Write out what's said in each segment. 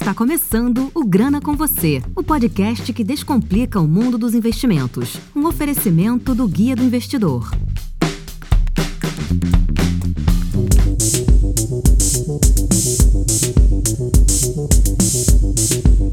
Está começando o Grana com Você, o podcast que descomplica o mundo dos investimentos. Um oferecimento do Guia do Investidor.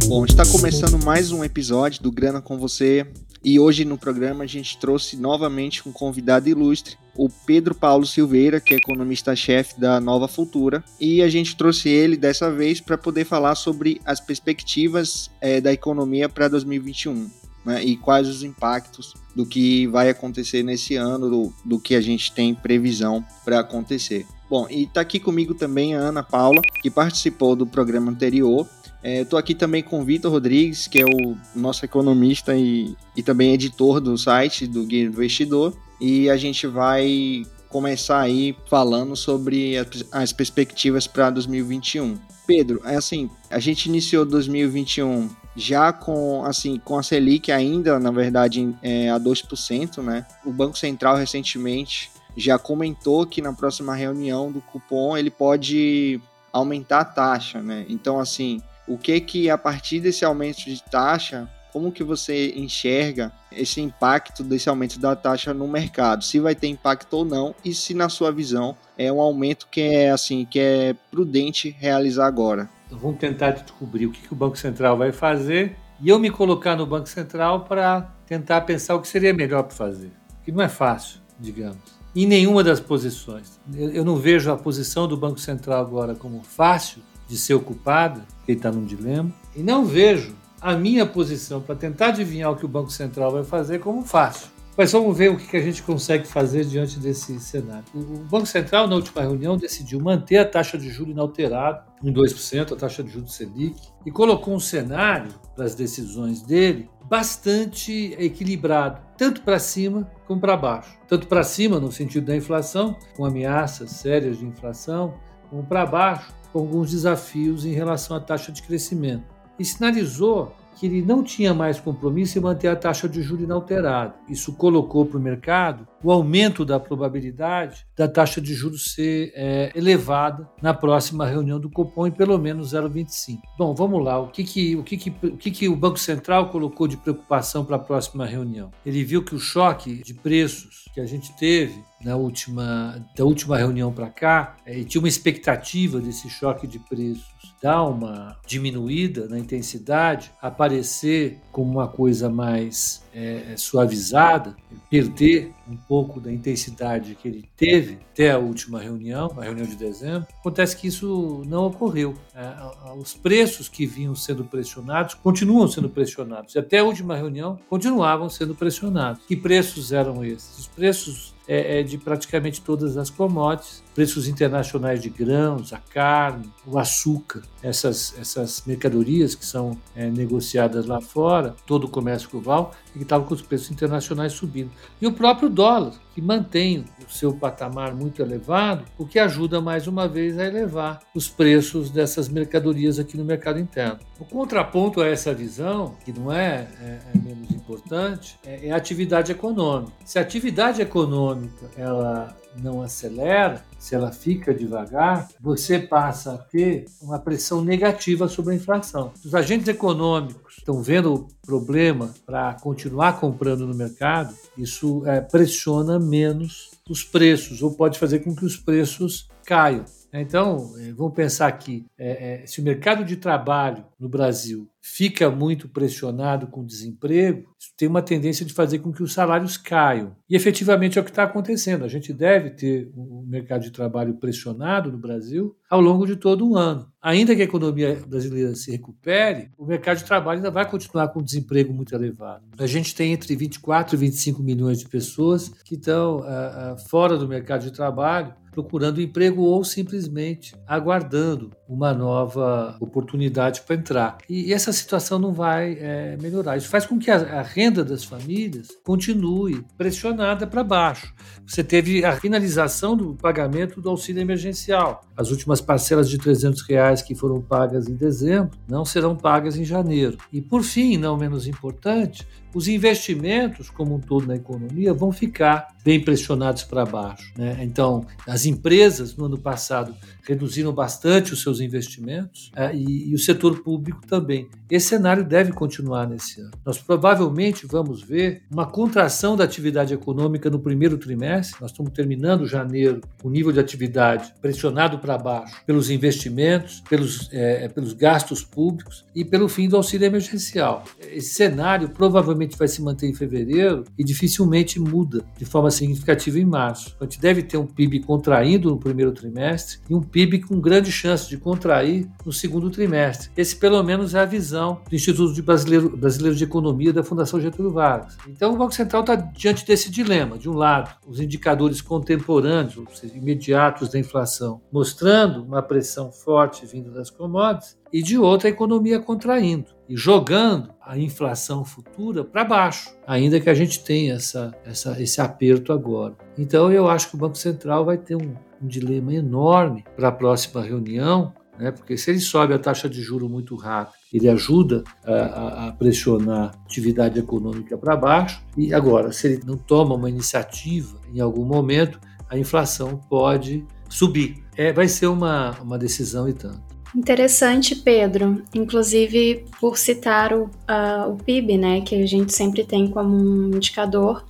Bom, está começando mais um episódio do Grana com Você e hoje no programa a gente trouxe novamente um convidado ilustre, o Pedro Paulo Silveira, que é economista-chefe da Nova Futura, e a gente trouxe ele dessa vez para poder falar sobre as perspectivas é, da economia para 2021. Né, e quais os impactos do que vai acontecer nesse ano, do, do que a gente tem previsão para acontecer. Bom, e está aqui comigo também a Ana Paula, que participou do programa anterior Estou é, aqui também com o Vitor Rodrigues, que é o nosso economista e, e também editor do site do Guia do Investidor. E a gente vai começar aí falando sobre as perspectivas para 2021. Pedro, é assim, a gente iniciou 2021 já com assim com a Selic ainda, na verdade, é, a 2%, né? O Banco Central recentemente já comentou que na próxima reunião do cupom ele pode aumentar a taxa, né? Então, assim, o que que a partir desse aumento de taxa, como que você enxerga esse impacto desse aumento da taxa no mercado? Se vai ter impacto ou não e se na sua visão é um aumento que é assim, que é prudente realizar agora? Então vamos tentar descobrir o que, que o Banco Central vai fazer e eu me colocar no Banco Central para tentar pensar o que seria melhor para fazer. Que não é fácil, digamos. Em nenhuma das posições. Eu não vejo a posição do Banco Central agora como fácil, de ser ocupada, ele está num dilema, e não vejo a minha posição para tentar adivinhar o que o Banco Central vai fazer como fácil. Mas vamos ver o que a gente consegue fazer diante desse cenário. O Banco Central, na última reunião, decidiu manter a taxa de juros inalterada em 2%, a taxa de juros Selic, e colocou um cenário para as decisões dele bastante equilibrado, tanto para cima como para baixo. Tanto para cima, no sentido da inflação, com ameaças sérias de inflação, como para baixo, com alguns desafios em relação à taxa de crescimento. E sinalizou que ele não tinha mais compromisso em manter a taxa de juros inalterada. Isso colocou para o mercado o aumento da probabilidade da taxa de juros ser é, elevada na próxima reunião do Copom em pelo menos 0,25. Bom, vamos lá. O que, que, o, que, que, o que, que o Banco Central colocou de preocupação para a próxima reunião? Ele viu que o choque de preços que a gente teve na última, da última reunião para cá, é, tinha uma expectativa desse choque de preços dar uma diminuída na intensidade, aparecer como uma coisa mais é, é, suavizada, perder um pouco da intensidade que ele teve até a última reunião, a reunião de dezembro, acontece que isso não ocorreu. É, os preços que vinham sendo pressionados continuam sendo pressionados. E até a última reunião continuavam sendo pressionados. Que preços eram esses? Os preços é, é, de praticamente todas as commodities, preços internacionais de grãos, a carne, o açúcar, essas, essas mercadorias que são é, negociadas lá fora, todo o comércio global, e que estavam com os preços internacionais subindo. E o próprio dólar, que mantém o seu patamar muito elevado, o que ajuda mais uma vez a elevar os preços dessas mercadorias aqui no mercado interno. O contraponto a essa visão, que não é, é, é menos importante, é, é a atividade econômica. Se a atividade econômica ela não acelera, se ela fica devagar, você passa a ter uma pressão negativa sobre a inflação. Os agentes econômicos estão vendo problema para continuar comprando no mercado, isso é, pressiona menos os preços, ou pode fazer com que os preços caiam. Então, é, vamos pensar aqui: é, é, se o mercado de trabalho no Brasil fica muito pressionado com o desemprego, isso tem uma tendência de fazer com que os salários caiam. E efetivamente é o que está acontecendo. A gente deve ter um mercado de trabalho pressionado no Brasil ao longo de todo o ano. Ainda que a economia brasileira se recupere, o mercado de trabalho ainda vai continuar com um desemprego muito elevado. A gente tem entre 24 e 25 milhões de pessoas que estão ah, ah, fora do mercado de trabalho procurando emprego ou simplesmente aguardando uma nova oportunidade para entrar. E, essa situação não vai é, melhorar. Isso faz com que a, a renda das famílias continue pressionada para baixo. Você teve a finalização do pagamento do auxílio emergencial. As últimas parcelas de 300 reais que foram pagas em dezembro não serão pagas em janeiro. E por fim, não menos importante, os investimentos como um todo na economia vão ficar bem pressionados para baixo. Né? Então, as As empresas, no ano passado, reduziram bastante os seus investimentos é, e, e, o setor público também. Esse cenário deve continuar nesse ano. Nós provavelmente vamos ver uma contração da atividade econômica no primeiro trimestre. Nós estamos terminando janeiro com o nível de atividade pressionado para baixo pelos investimentos, pelos, é, pelos gastos públicos e pelo fim do auxílio emergencial. Esse cenário provavelmente vai se manter em fevereiro e dificilmente muda de forma significativa em março. A gente deve ter um PIB contraindo no primeiro trimestre e um PIB com grande chance de contrair no segundo trimestre. Esse, pelo menos, é a visão do Instituto Brasileiro, Brasileiro de Economia da Fundação Getúlio Vargas. Então, o Banco Central está diante desse dilema. De um lado, os indicadores contemporâneos, ou seja, imediatos da inflação, mostrando uma pressão forte vindo das commodities, e de outro, a economia contraindo e jogando a inflação futura para baixo, ainda que a gente tenha essa, essa, esse aperto agora. Então, eu acho que o Banco Central vai ter um, um dilema enorme para a próxima reunião, né? porque se ele sobe a taxa de juro muito rápido, ele ajuda a, a pressionar a atividade econômica para baixo, e agora, se ele não toma uma iniciativa em algum momento, a inflação pode subir. É, vai ser uma, uma decisão e tanto. Interessante, Pedro. Inclusive, por citar o, uh, o PIB, né, que a gente sempre tem como um indicador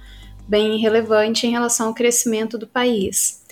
bem relevante em relação ao crescimento do país.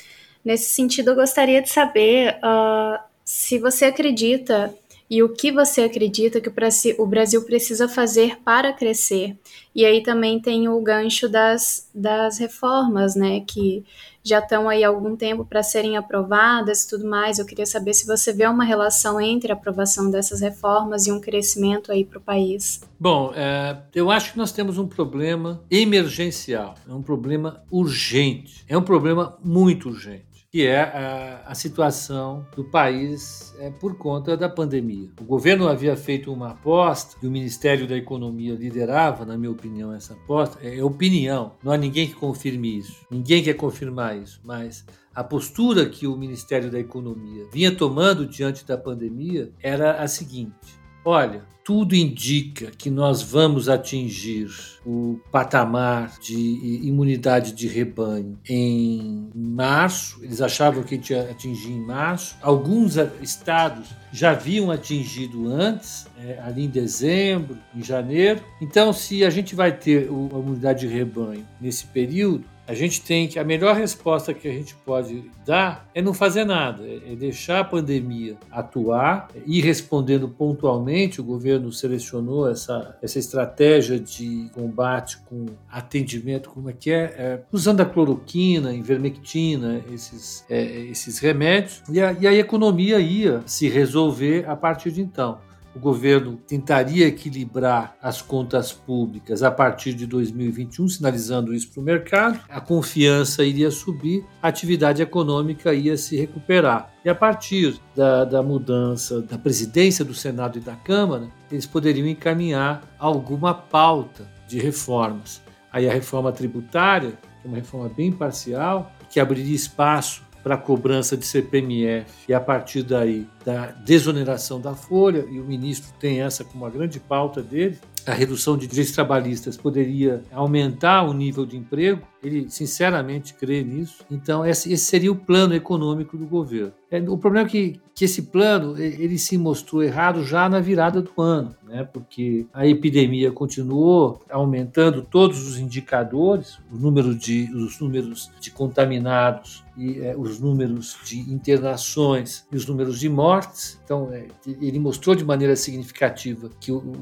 Nesse sentido, eu gostaria de saber uh, se você acredita e o que você acredita que o Brasil precisa fazer para crescer. E aí também tem o gancho das, das reformas, né, que já estão aí há algum tempo para serem aprovadas e tudo mais. Eu queria saber se você vê uma relação entre a aprovação dessas reformas e um crescimento aí para o país. Bom, é, eu acho que nós temos um problema emergencial, é um problema urgente, é um problema muito urgente que é a, a, situação do país é, por conta da pandemia. O governo havia feito uma aposta e o Ministério da Economia liderava, na minha opinião, essa aposta. É, é opinião, não há ninguém que confirme isso, ninguém quer confirmar isso, mas a postura que o Ministério da Economia vinha tomando diante da pandemia era a seguinte: olha, tudo indica que nós vamos atingir o patamar de imunidade de rebanho em março. Eles achavam que ia atingir em março. Alguns estados já haviam atingido antes, é, ali em dezembro, em janeiro. Então, se a gente vai ter a imunidade de rebanho nesse período, a gente tem que a melhor resposta que a gente pode dar é não fazer nada, é, é deixar a pandemia atuar, ir respondendo pontualmente. O governo selecionou essa, essa estratégia de combate com atendimento, como é que é, é usando a cloroquina, ivermectina, esses, é, esses remédios, e a, e a economia ia se resolver a partir de então o governo tentaria equilibrar as contas públicas a partir de 2021, sinalizando isso para o mercado, a confiança iria subir, a atividade econômica ia se recuperar. E a partir da, da mudança da presidência do Senado e da Câmara, eles poderiam encaminhar alguma pauta de reformas. Aí a reforma tributária, que é uma reforma bem parcial, que abriria espaço para a cobrança de CPMF e a partir daí da desoneração da folha, e o ministro tem essa como uma grande pauta dele, a redução de direitos trabalhistas poderia aumentar o nível de emprego, ele sinceramente crê nisso. Então, esse, seria o plano econômico do governo. É, o problema é que, que esse plano ele se mostrou errado já na virada do ano, né? porque a epidemia continuou aumentando todos os indicadores, os números de, os números de contaminados e é, os números de internações e os números de mortes. Então, é, ele mostrou de maneira significativa que o,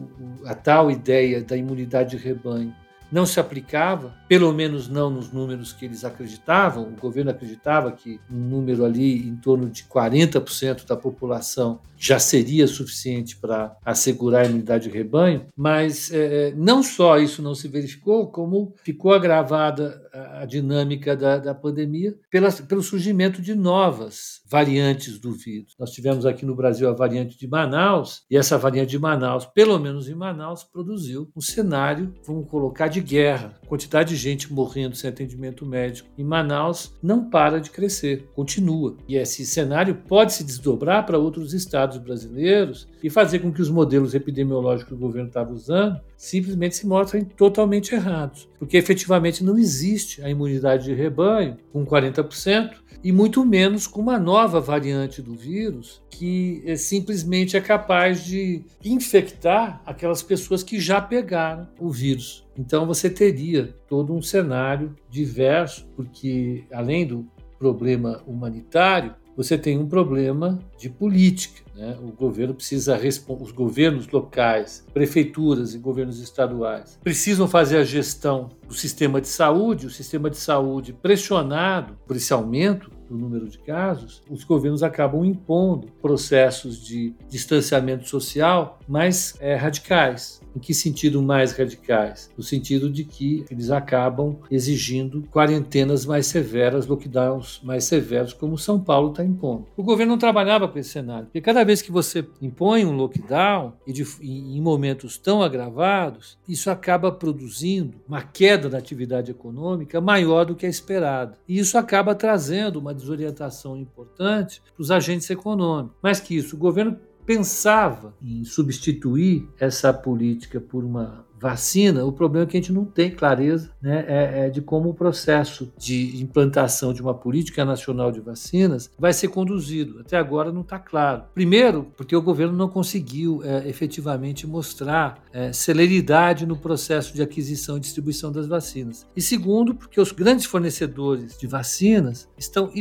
a tal ideia da imunidade de rebanho não se aplicava, pelo menos não nos números que eles acreditavam. O governo acreditava que um número ali em torno de 40% da população já seria suficiente para assegurar a imunidade de rebanho, mas é, não só isso não se verificou, como ficou agravada a, dinâmica da, da pandemia pela, pelo surgimento de novas variantes do vírus. Nós tivemos aqui no Brasil a variante de Manaus, e essa variante de Manaus, pelo menos em Manaus, produziu um cenário, vamos colocar, de guerra. A quantidade de gente morrendo sem atendimento médico em Manaus não para de crescer, continua. E esse cenário pode se desdobrar para outros estados brasileiros e fazer com que os modelos epidemiológicos que o governo estava usando simplesmente se mostrem totalmente errados, porque efetivamente não existe a imunidade de rebanho com 40% e muito menos com uma nova variante do vírus que é, simplesmente é capaz de infectar aquelas pessoas que já pegaram o vírus. Então você teria todo um cenário diverso, porque além do problema humanitário, você tem um problema de política. Né? O governo precisa os governos locais, prefeituras e governos estaduais precisam fazer a gestão do sistema de saúde. O sistema de saúde pressionado por esse aumento do número de casos, os governos acabam impondo processos de distanciamento social mais é, radicais. Em que sentido mais radicais? No sentido de que eles acabam exigindo quarentenas mais severas, lockdowns mais severos, como São Paulo está impondo. O governo não trabalhava com esse cenário, porque cada vez que você impõe um lockdown, e de, em momentos tão agravados, isso acaba produzindo uma queda da atividade econômica maior do que a esperada. E isso acaba trazendo uma desorientação importante para os agentes econômicos. Mais que isso, o governo pensava em substituir essa política por uma vacina, o problema é que a gente não tem clareza né, é, é de como o processo de implantação de uma política nacional de vacinas vai ser conduzido. Até agora não está claro. Primeiro, porque o governo não conseguiu é, efetivamente mostrar é, celeridade no processo de aquisição e distribuição das vacinas. E segundo, porque os grandes fornecedores de vacinas estão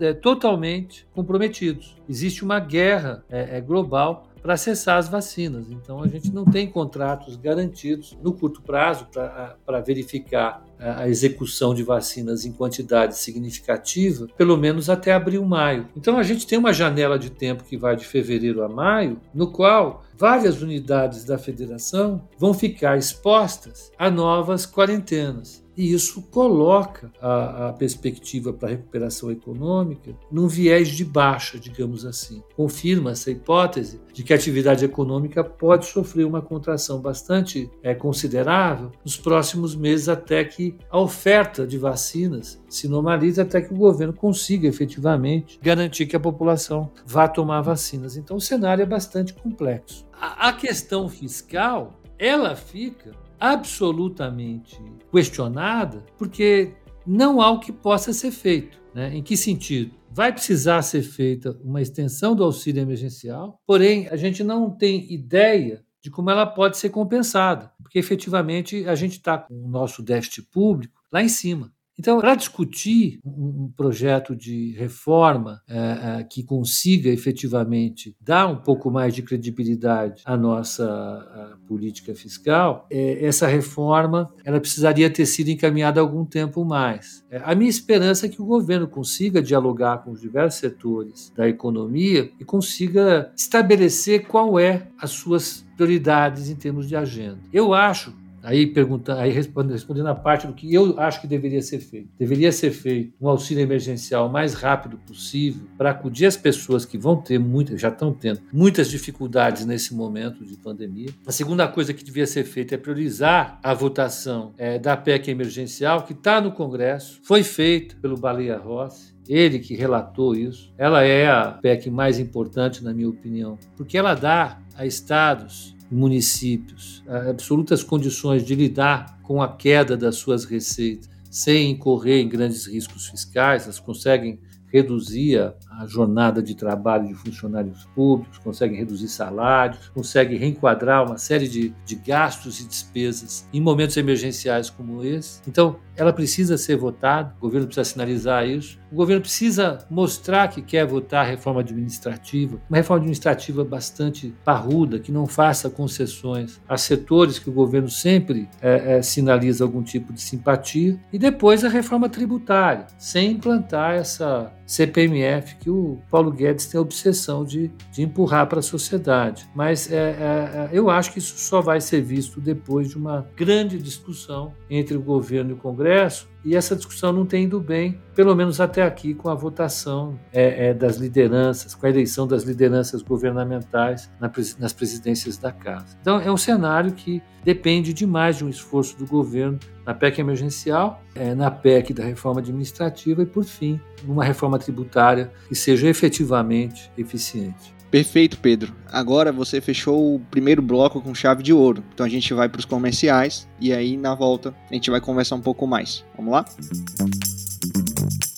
é, totalmente comprometidos. Existe uma guerra é, global para acessar as vacinas. Então, a gente não tem contratos garantidos no curto prazo para verificar a execução de vacinas em quantidade significativa, pelo menos até abril, maio. Então, a gente tem uma janela de tempo que vai de fevereiro a maio, no qual várias unidades da federação vão ficar expostas a novas quarentenas. E isso coloca a, a perspectiva para a recuperação econômica num viés de baixa, digamos assim. Confirma essa hipótese de que a atividade econômica pode sofrer uma contração bastante é, considerável nos próximos meses, até que a oferta de vacinas se normalize, até que o governo consiga efetivamente garantir que a população vá tomar vacinas. Então, o cenário é bastante complexo. a, a questão fiscal ela fica absolutamente questionada, porque não há o que possa ser feito. Né? Em que sentido? Vai precisar ser feita uma extensão do auxílio emergencial, porém, a gente não tem ideia de como ela pode ser compensada, porque efetivamente a gente está com o nosso déficit público lá em cima. Então, para discutir um, projeto de reforma é, é, que consiga efetivamente dar um pouco mais de credibilidade à nossa política fiscal, é, essa reforma ela precisaria ter sido encaminhada algum tempo mais. É, a minha esperança é que o governo consiga dialogar com os diversos setores da economia e consiga estabelecer qual é as suas prioridades em termos de agenda. Eu acho Aí, pergunta, aí respondendo, respondendo a parte do que eu acho que deveria ser feito. Deveria ser feito um auxílio emergencial o mais rápido possível para acudir as pessoas que vão ter muitas, já estão tendo muitas dificuldades nesse momento de pandemia. A segunda coisa que devia ser feita é priorizar a votação é, da PEC emergencial que está no Congresso, foi feita pelo Baleia Rossi. Ele que relatou isso. Ela é a PEC mais importante, na minha opinião, porque ela dá a estados municípios. Absolutas condições de lidar com a queda das suas receitas sem incorrer em grandes riscos fiscais, elas conseguem reduzir a jornada de trabalho de funcionários públicos, conseguem reduzir salários, conseguem reenquadrar uma série de, de gastos e despesas em momentos emergenciais como esse. Então, ela precisa ser votada, o governo precisa sinalizar isso. O governo precisa mostrar que quer votar a reforma administrativa, uma reforma administrativa bastante parruda, que não faça concessões a setores que o governo sempre é, é, sinaliza algum tipo de simpatia. E depois a reforma tributária, sem implantar essa CPMF que o Paulo Guedes tem a obsessão de, de empurrar para a sociedade. Mas é, é, é, eu acho que isso só vai ser visto depois de uma grande discussão entre o governo e o Congresso e essa discussão não tem ido bem, pelo menos até aqui, com a votação é, é, das lideranças, com a eleição das lideranças governamentais na, nas presidências da Casa. Então, é um cenário que depende demais de um esforço do governo na PEC emergencial, é, na PEC da reforma administrativa e, por fim, numa reforma tributária que seja efetivamente eficiente. Perfeito, Pedro. Agora você fechou o primeiro bloco com chave de ouro. Então a gente vai para os comerciais e aí na volta a gente vai conversar um pouco mais. Vamos lá?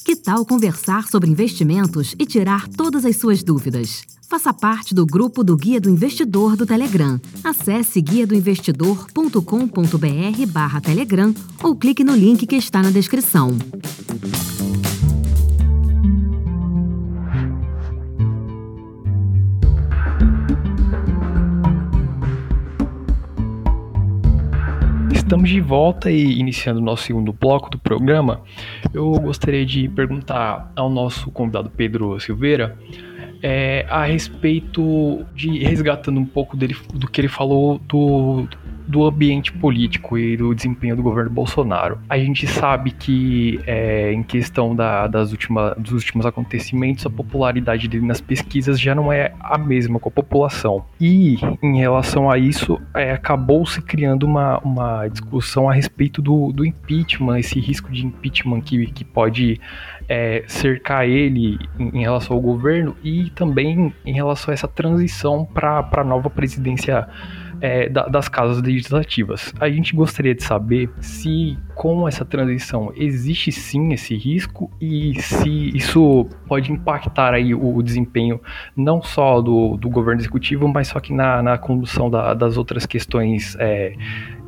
Que tal conversar sobre investimentos e tirar todas as suas dúvidas? Faça parte do grupo do Guia do Investidor do Telegram. Acesse guiadoinvestidor.com.br barra Telegram ou clique no link que está na descrição. Estamos de volta e iniciando o nosso segundo bloco do programa. Eu gostaria de perguntar ao nosso convidado Pedro Silveira é, a respeito de resgatando um pouco dele, do que ele falou do, do ambiente político e do desempenho do governo Bolsonaro. A gente sabe que, é, em questão da, das última, dos últimos acontecimentos, a popularidade dele nas pesquisas já não é a mesma com a população. E, em relação a isso, é, acabou se criando uma, uma discussão a respeito do, do impeachment, esse risco de impeachment que, que pode é, cercar ele em, em, relação ao governo e também em relação a essa transição para a nova presidência é, da, das casas legislativas. A gente gostaria de saber se, com essa transição, existe sim esse risco e se isso pode impactar aí o, o desempenho não só do, do governo executivo, mas só que na, na condução da, das outras questões é,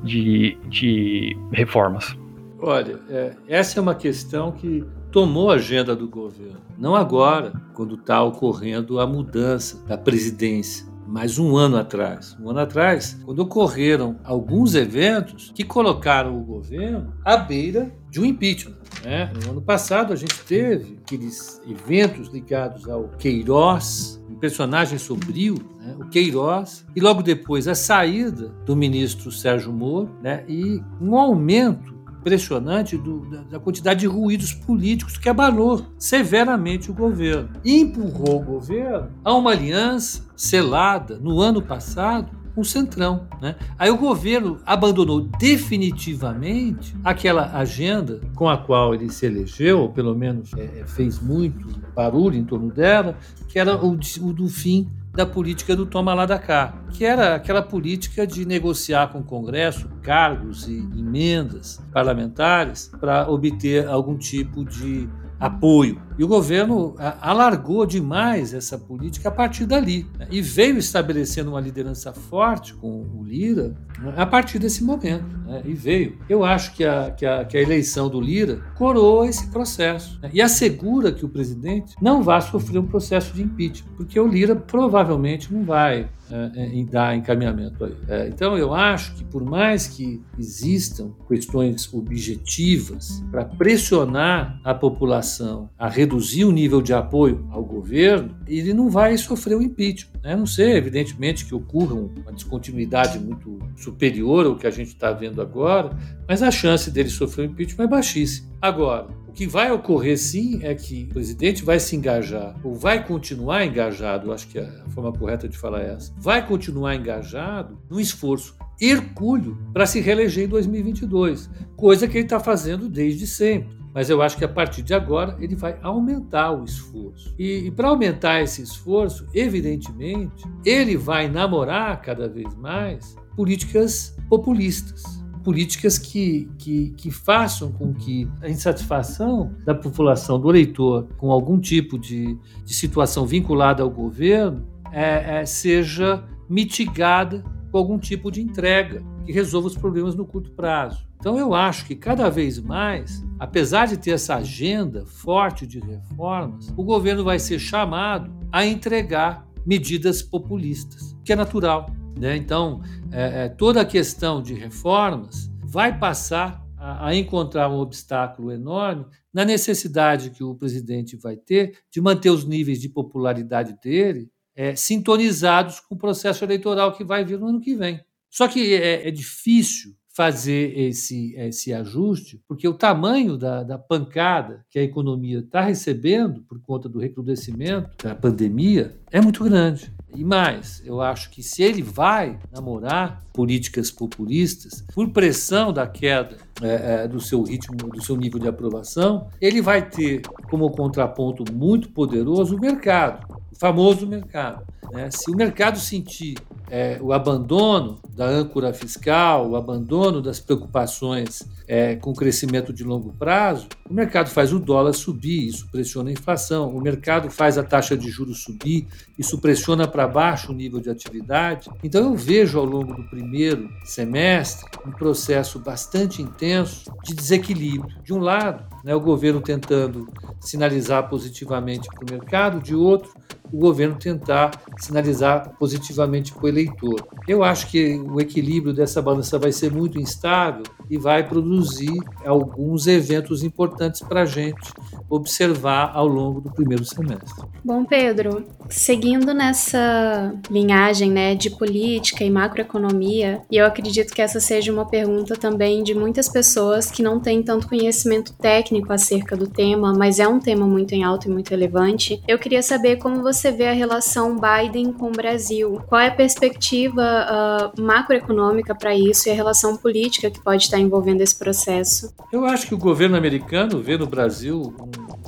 de, de reformas. Olha, é, essa é uma questão que tomou a agenda do governo. Não agora, quando está ocorrendo a mudança da presidência mas um ano atrás. Um ano atrás, quando ocorreram alguns eventos que colocaram o governo à beira de um impeachment. Né? No ano passado, a gente teve aqueles eventos ligados ao Queiroz, um personagem sombrio, né? o Queiroz, e logo depois a saída do ministro Sérgio Moro né? e um aumento impressionante do, da, da, quantidade de ruídos políticos que abalou severamente o governo. E empurrou o governo a uma aliança selada no ano passado com o Centrão. Né? Aí o governo abandonou definitivamente aquela agenda com a qual ele se elegeu, ou pelo menos é, é fez muito barulho em torno dela, que era o, o do fim da política do toma lá da cá, que era aquela política de negociar com o Congresso cargos e emendas parlamentares para obter algum tipo de apoio. E o governo alargou demais essa política a partir dali né? e veio estabelecendo uma liderança forte com o Lira né? a partir desse momento. Né? E veio. Eu acho que a, que, a, que a eleição do Lira coroa esse processo né? e assegura que o presidente não vai sofrer um processo de impeachment, porque o Lira provavelmente não vai é, dar encaminhamento aí. É, então, eu acho que, por mais que existam questões objetivas para pressionar a população a reduzir o nível de apoio ao governo, ele não vai sofrer o impeachment. Né? Não sei, evidentemente, que ocorra uma descontinuidade muito superior ao que a gente está vendo agora, mas a chance dele sofrer o impeachment é baixíssima. Agora, que vai ocorrer sim é que o presidente vai se engajar, ou vai continuar engajado, acho que a forma correta de falar é essa, vai continuar engajado no esforço hercúleo para se reeleger em 2022, coisa que ele está fazendo desde sempre. Mas eu acho que a partir de agora ele vai aumentar o esforço. E, e para aumentar esse esforço, evidentemente, ele vai namorar cada vez mais políticas populistas políticas que, que, que façam com que a insatisfação da população, do eleitor, com algum tipo de, de situação vinculada ao governo, é, é, seja mitigada com algum tipo de entrega que resolva os problemas no curto prazo. Então, eu acho que cada vez mais, apesar de ter essa agenda forte de reformas, o governo vai ser chamado a entregar medidas populistas, que é natural. Né? Então, é, é, toda a questão de reformas vai passar a, a, encontrar um obstáculo enorme na necessidade que o presidente vai ter de manter os níveis de popularidade dele é, sintonizados com o processo eleitoral que vai vir no ano que vem. Só que é, é difícil fazer esse, esse ajuste, porque o tamanho da, da pancada que a economia está recebendo por conta do recrudescimento da pandemia é muito grande. E mais, eu acho que se ele vai namorar políticas populistas, por pressão da queda é, é, do seu ritmo, do seu nível de aprovação, ele vai ter como contraponto muito poderoso o mercado, famoso mercado. Né? Se o mercado sentir é, o abandono da âncora fiscal, o abandono das preocupações é, com o crescimento de longo prazo, o mercado faz o dólar subir, isso pressiona a inflação. O mercado faz a taxa de juros subir, isso pressiona para baixo o nível de atividade. Então eu vejo ao longo do primeiro semestre um processo bastante intenso de desequilíbrio. De um lado, né, o governo tentando sinalizar positivamente para o mercado, de outro, o governo tentar sinalizar positivamente para o eleitor. Eu acho que o equilíbrio dessa balança vai ser muito instável e vai produzir alguns eventos importantes para a gente observar ao longo do primeiro semestre. Bom, Pedro, seguindo nessa linhagem né, de política e macroeconomia, e eu acredito que essa seja uma pergunta também de muitas pessoas que não têm tanto conhecimento técnico acerca do tema, mas é um tema muito em alto e muito relevante. Eu queria saber como você vê a relação Biden com o Brasil. Qual é a perspectiva uh, macroeconômica para isso e a relação política que pode estar envolvendo esse processo? Eu acho que o governo americano vê no Brasil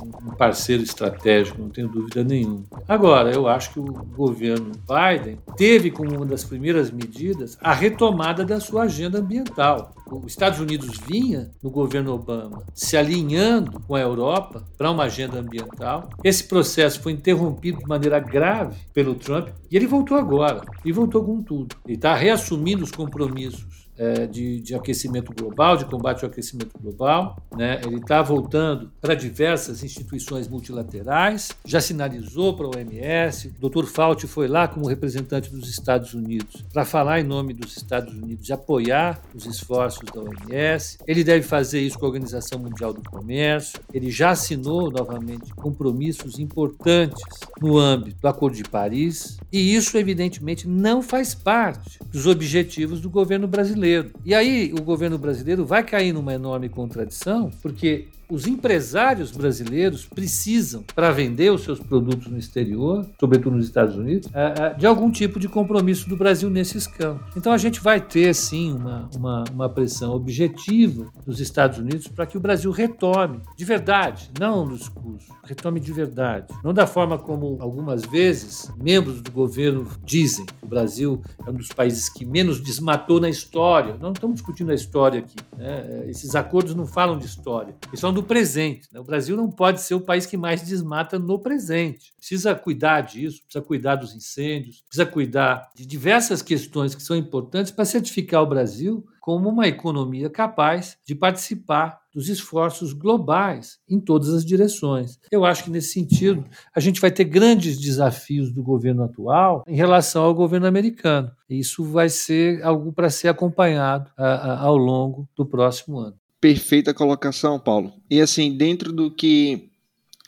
um parceiro estratégico, não tenho dúvida nenhuma. Agora, eu acho que o governo Biden teve como uma das primeiras medidas a retomada da sua agenda ambiental. Os Estados Unidos vinha, no governo Obama, se alinhando com a Europa para uma agenda ambiental. Esse processo foi interrompido de maneira grave pelo Trump e ele voltou agora. E voltou com tudo. Ele está reassumindo os compromissos é, de, de, aquecimento global, de combate ao aquecimento global. Né? Ele está voltando para diversas instituições multilaterais, já sinalizou para a OMS. O Dr. Fauci foi lá como representante dos Estados Unidos para falar em nome dos Estados Unidos e apoiar os esforços da OMS. Ele deve fazer isso com a Organização Mundial do Comércio. Ele já assinou novamente compromissos importantes no âmbito do Acordo de Paris. E isso, evidentemente, não faz parte dos objetivos do governo brasileiro brasileiro. E aí o governo brasileiro vai cair numa enorme contradição, porque os empresários brasileiros precisam, para vender os seus produtos no exterior, sobretudo nos Estados Unidos, é, é, de algum tipo de compromisso do Brasil nesses campos. Então a gente vai ter, sim, uma, uma, uma pressão objetiva dos Estados Unidos para que o Brasil retome, de verdade, não no discurso, retome de verdade. Não da forma como algumas vezes membros do governo dizem que o Brasil é um dos países que menos desmatou na história. Não estamos discutindo a história aqui. Né? Esses acordos não falam de história, eles falam do do presente. Né? O Brasil não pode ser o país que mais desmata no presente. Precisa cuidar disso, precisa cuidar dos incêndios, precisa cuidar de diversas questões que são importantes para certificar o Brasil como uma economia capaz de participar dos esforços globais em todas as direções. Eu acho que, nesse sentido, a gente vai ter grandes desafios do governo atual em relação ao governo americano. E isso vai ser algo para ser acompanhado a, a, ao longo do próximo ano. Perfeita colocação, Paulo. E assim, dentro do que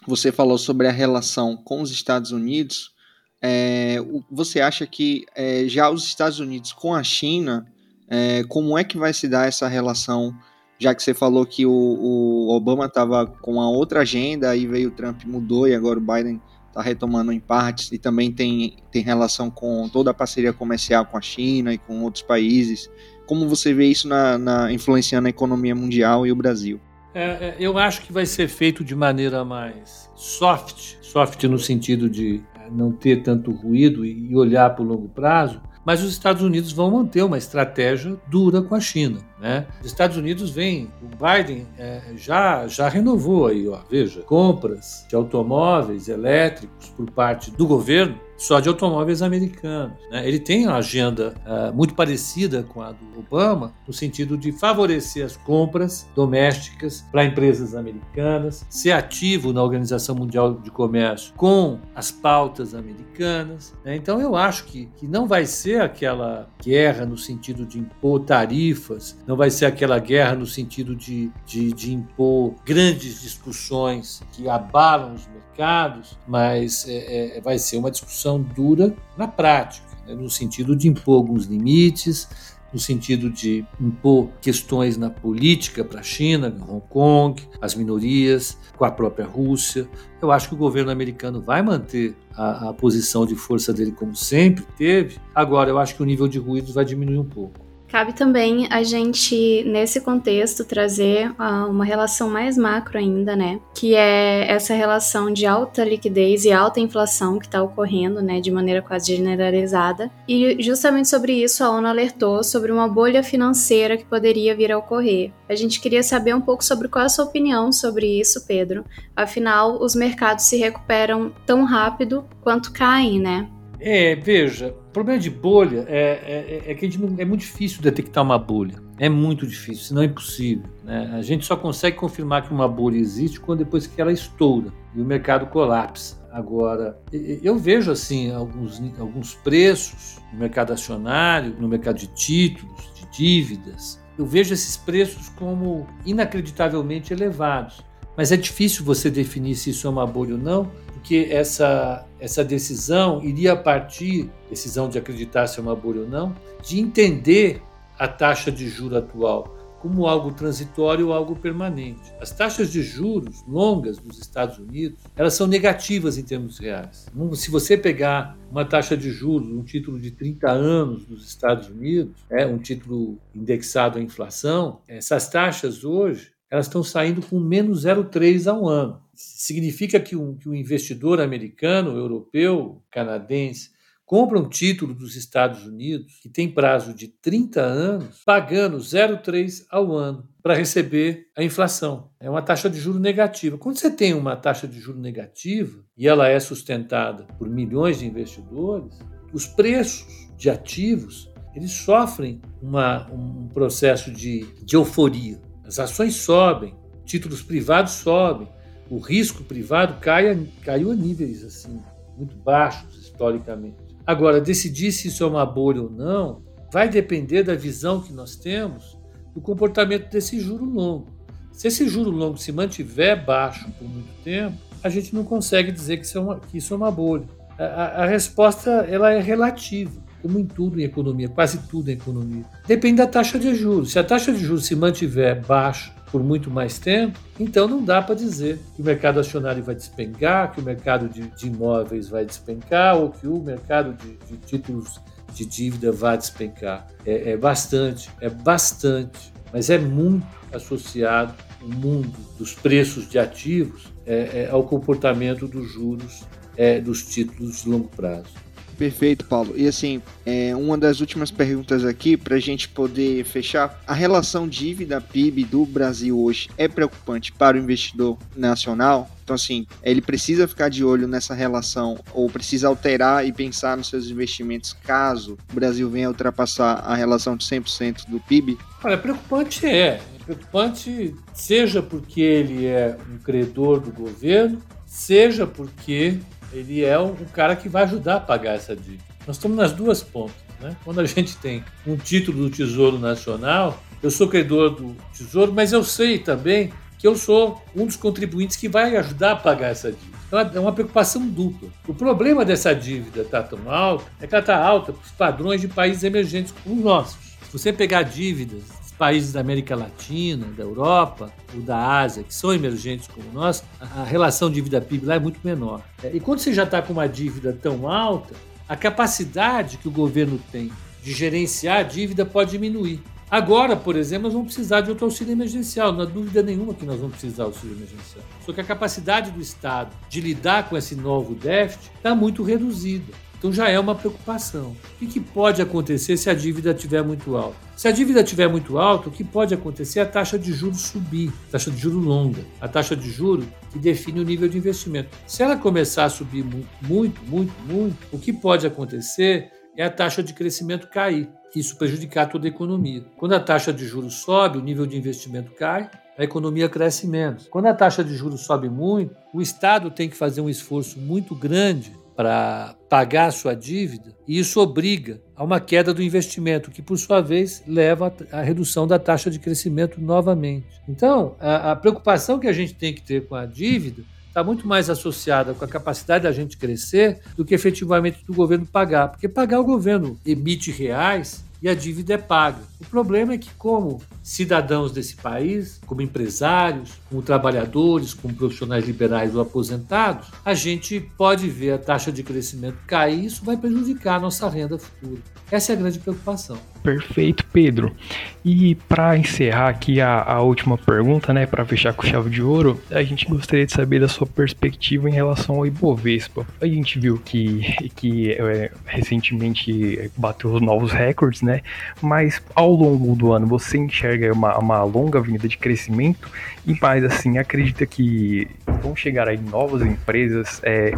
você falou sobre a relação com os Estados Unidos, é, você acha que é, já os Estados Unidos com a China, é, como é que vai se dar essa relação? Já que você falou que o, o Obama estava com uma outra agenda, aí veio o Trump, mudou e agora o Biden está retomando em partes e também tem, tem relação com toda a parceria comercial com a China e com outros países. Como você vê isso na, na influenciando a economia mundial e o Brasil? É, é, eu acho que vai ser feito de maneira mais soft, soft no sentido de é, não ter tanto ruído e olhar para o longo prazo, mas os Estados Unidos vão manter uma estratégia dura com a China. Né? Os Estados Unidos vêm, o Biden é, já, já renovou aí, ó, veja, compras de automóveis elétricos por parte do governo só de automóveis americanos. Né? Ele tem uma agenda uh, muito parecida com a do Obama, no sentido de favorecer as compras domésticas para empresas americanas, ser ativo na Organização Mundial de Comércio com as pautas americanas. Né? Então, eu acho que, que não vai ser aquela guerra no sentido de impor tarifas, não vai ser aquela guerra no sentido de, de, de impor grandes discussões que abalam os mercados, mas é, é, vai ser uma discussão dura na prática, né, no sentido de impor alguns limites, no sentido de impor questões na política para a China, Hong Kong, as minorias, com a própria Rússia. Eu acho que o governo americano vai manter a, a posição de força dele como sempre teve. Agora, eu acho que o nível de ruídos vai diminuir um pouco. Cabe também a gente, nesse contexto, trazer uh, uma relação mais macro ainda, né? Que é essa relação de alta liquidez e alta inflação que está ocorrendo, né? De maneira quase generalizada. E justamente sobre isso a ONU alertou sobre uma bolha financeira que poderia vir a ocorrer. A gente queria saber um pouco sobre qual é a sua opinião sobre isso, Pedro. Afinal, os mercados se recuperam tão rápido quanto caem, né? É, veja, o problema de bolha é, é, é que não, é muito difícil detectar uma bolha. É muito difícil, senão é impossível. Né? A gente só consegue confirmar que uma bolha existe quando depois que ela estoura e o mercado colapsa. Agora, eu vejo assim alguns, alguns preços no mercado acionário, no mercado de títulos, de dívidas. Eu vejo esses preços como inacreditavelmente elevados. Mas é difícil você definir se isso é uma bolha ou não, porque essa, essa decisão iria partir, decisão de acreditar se é uma bolha ou não, de entender a taxa de juro atual como algo transitório ou algo permanente. As taxas de juros longas dos Estados Unidos, elas são negativas em termos reais. Se você pegar uma taxa de juros, um título de 30 anos dos Estados Unidos, é um título indexado à inflação, essas taxas hoje elas estão saindo com menos 0,3 ao ano. Significa que um, que um investidor americano, europeu, canadense, compra um título dos Estados Unidos que tem prazo de 30 anos, pagando 0,3 ao ano para receber a inflação. É uma taxa de juro negativa. Quando você tem uma taxa de juro negativa e ela é sustentada por milhões de investidores, os preços de ativos eles sofrem uma, um processo de, de euforia. As ações sobem, títulos privados sobem, o risco privado cai caiu a níveis assim muito baixos historicamente. Agora, decidir se isso é uma bolha ou não vai depender da visão que nós temos do comportamento desse juro longo. Se esse juro longo se mantiver baixo por muito tempo, a gente não consegue dizer que isso é uma, isso é uma bolha. A, a, a resposta ela é relativa como em tudo em economia, quase tudo em economia. Depende da taxa de juros. Se a taxa de juros se mantiver baixa por muito mais tempo, então não dá para dizer que o mercado acionário vai despencar, que o mercado de, de imóveis vai despencar ou que o mercado de, de títulos de dívida vai despencar. É, é bastante, é bastante, mas é muito associado o mundo dos preços de ativos é, é, ao comportamento dos juros é, dos títulos de longo prazo. Perfeito, Paulo. E assim, é, uma das últimas perguntas aqui, para a gente poder fechar: a relação dívida-PIB do Brasil hoje é preocupante para o investidor nacional? Então, assim, ele precisa ficar de olho nessa relação ou precisa alterar e pensar nos seus investimentos caso o Brasil venha ultrapassar a relação de 100% do PIB? Olha, preocupante é. Preocupante seja porque ele é um credor do governo, seja porque ele é o cara que vai ajudar a pagar essa dívida. Nós estamos nas duas pontas. Né? Quando a gente tem um título do Tesouro Nacional, eu sou credor do Tesouro, mas eu sei também que eu sou um dos contribuintes que vai ajudar a pagar essa dívida. Então é uma preocupação dupla. O problema dessa dívida estar tá tão alta é que ela está alta para os padrões de países emergentes como os nossos. Se você pegar dívidas países da América Latina, da Europa ou da Ásia, que são emergentes como nós, a relação dívida-PIB lá é muito menor. É, e quando você já está com uma dívida tão alta, a capacidade que o governo tem de gerenciar a dívida pode diminuir. Agora, por exemplo, nós vamos precisar de outro auxílio emergencial, não há dúvida nenhuma que nós vamos precisar de auxílio emergencial. Só que a capacidade do Estado de lidar com esse novo déficit está muito reduzida. Então já é uma preocupação. O que pode acontecer se a dívida estiver muito alta? Se a dívida estiver muito alta, o que pode acontecer é a taxa de juros subir, taxa de juros longa, a taxa de juros que define o nível de investimento. Se ela começar a subir muito, muito, muito, o que pode acontecer é a taxa de crescimento cair. Isso prejudicar toda a economia. Quando a taxa de juros sobe, o nível de investimento cai, a economia cresce menos. Quando a taxa de juros sobe muito, o Estado tem que fazer um esforço muito grande para pagar a sua dívida, e isso obriga a uma queda do investimento, que por sua vez leva à redução da taxa de crescimento novamente. Então, a, a preocupação que a gente tem que ter com a dívida está muito mais associada com a capacidade da gente crescer do que efetivamente do governo pagar. Porque pagar o governo emite reais e a dívida é paga. O problema é que, como cidadãos desse país, como empresários, como trabalhadores, como profissionais liberais ou aposentados, a gente pode ver a taxa de crescimento cair e isso vai prejudicar a nossa renda futura. Essa é a grande preocupação. Perfeito, Pedro. E para encerrar aqui a, a, última pergunta, né, para fechar com chave de ouro, a gente gostaria de saber da sua perspectiva em relação ao Ibovespa. A gente viu que, que é, recentemente bateu os novos recordes, né? Mas ao longo do ano você enxerga uma, uma longa avenida de crescimento e mais assim acredita que vão chegar aí novas empresas é,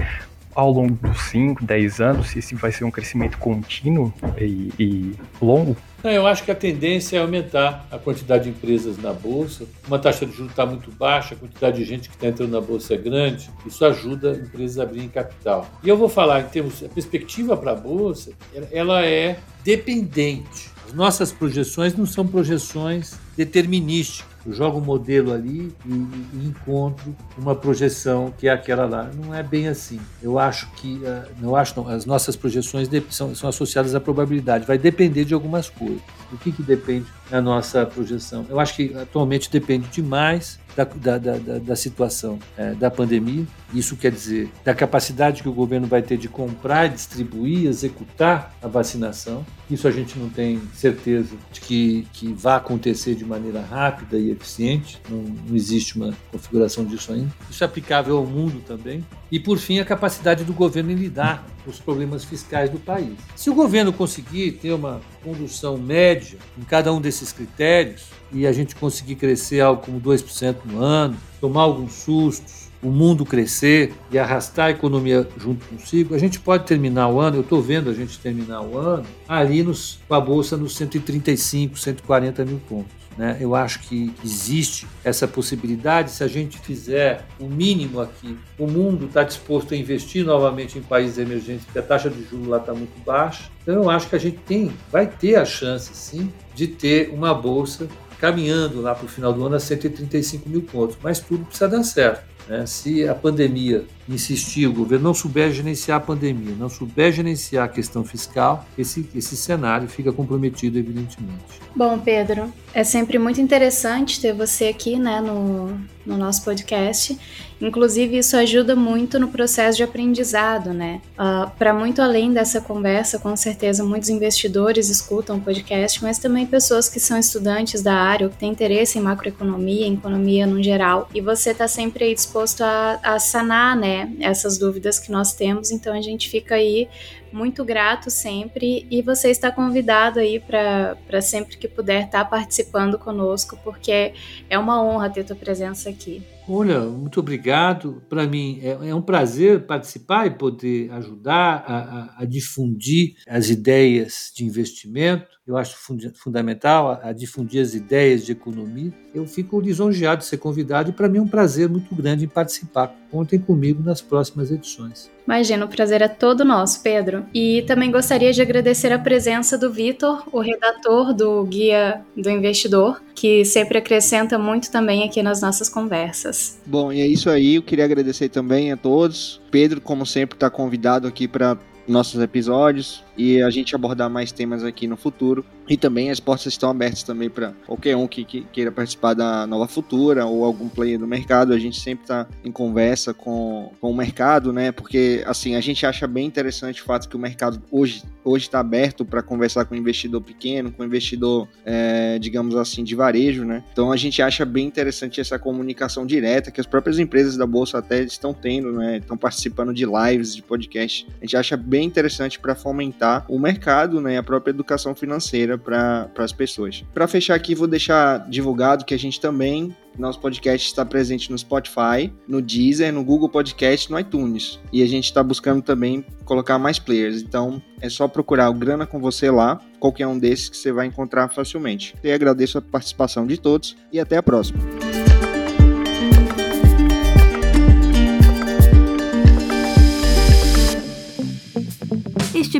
ao longo dos 5, 10 anos, se vai ser um crescimento contínuo e, e longo? Não, eu acho que a tendência é aumentar a quantidade de empresas na Bolsa. Uma taxa de juros está muito baixa, a quantidade de gente que está entrando na Bolsa é grande. Isso ajuda empresas a abrirem capital. E eu vou falar em termos a perspectiva para a Bolsa, ela é dependente. As nossas projeções não são projeções determinísticas eu jogo um modelo ali e, e, encontro uma projeção que é aquela lá. Não é bem assim. Eu acho que, uh, não acho não, as nossas projeções são, são associadas à probabilidade. Vai depender de algumas coisas. O que, que depende da nossa projeção? Eu acho que atualmente depende demais da, da, da, da situação é, da pandemia. Isso quer dizer da capacidade que o governo vai ter de comprar, distribuir, executar a vacinação. Isso a gente não tem certeza de que, que vai acontecer de maneira rápida e eficiente. Não, não existe uma configuração disso ainda. Isso é aplicável ao mundo também. E, por fim, a capacidade do governo em lidar os problemas fiscais do país. Se o governo conseguir ter uma condução média em cada um desses critérios e a gente conseguir crescer algo como 2% no ano, tomar alguns sustos, o mundo crescer e arrastar a economia junto consigo, a gente pode terminar o ano, eu estou vendo a gente terminar o ano, ali nos, com a Bolsa nos 135, 140 mil pontos. Né? Eu acho que existe essa possibilidade se a gente fizer o mínimo aqui. O mundo está disposto a investir novamente em países emergentes, porque a taxa de juros lá está muito baixa. Então eu acho que a gente tem, vai ter a chance, sim, de ter uma bolsa caminhando lá para o final do ano a 135 mil pontos. Mas tudo precisa dar certo. Né? Se a pandemia insistir, o governo não souber gerenciar a pandemia, não souber gerenciar a questão fiscal, esse, esse cenário fica comprometido, evidentemente. Bom, Pedro, é sempre muito interessante ter você aqui né, no, no nosso podcast. Inclusive, isso ajuda muito no processo de aprendizado, né? Uh, ah, Para muito além dessa conversa, com certeza muitos investidores escutam o podcast, mas também pessoas que são estudantes da área ou que têm interesse em macroeconomia, em economia no geral. E você está sempre aí disposto a, a sanar, né? Essas dúvidas que nós temos. Então, a gente fica aí muito grato sempre e você está convidado aí para sempre que puder estar tá participando conosco, porque é uma honra ter tua presença aqui. Olha, muito obrigado. Para mim é, é, um prazer participar e poder ajudar a, a, a, difundir as ideias de investimento. Eu acho fund fundamental a, a, difundir as ideias de economia. Eu fico lisonjeado de ser convidado e para mim é um prazer muito grande em participar. Contem comigo nas próximas edições. Imagina, o prazer é todo nosso, Pedro. E também gostaria de agradecer a presença do Vitor, o redator do Guia do Investidor, que sempre acrescenta muito também aqui nas nossas conversas. Bom, e é isso aí. Eu queria agradecer também a todos. Pedro, como sempre, está convidado aqui para nossos episódios e a gente abordar mais temas aqui no futuro. E também as portas estão abertas também para qualquer um que, que, queira participar da Nova Futura ou algum player do mercado. A gente sempre está em conversa com, com o mercado, né? Porque assim a gente acha bem interessante o fato que o mercado hoje hoje está aberto para conversar com investidor pequeno, com investidor, é, digamos assim, de varejo, né? Então a gente acha bem interessante essa comunicação direta que as próprias empresas da bolsa até estão tendo, né? Estão participando de lives, de podcast. A gente acha bem interessante para fomentar o mercado, né, a própria educação financeira para as pessoas. Para fechar aqui, vou deixar divulgado que a gente também nosso podcast está presente no Spotify, no Deezer, no Google Podcast, no iTunes. E a gente está buscando também colocar mais players. Então é só procurar o Grana com você lá, qualquer um desses que você vai encontrar facilmente. E agradeço a participação de todos e até a próxima.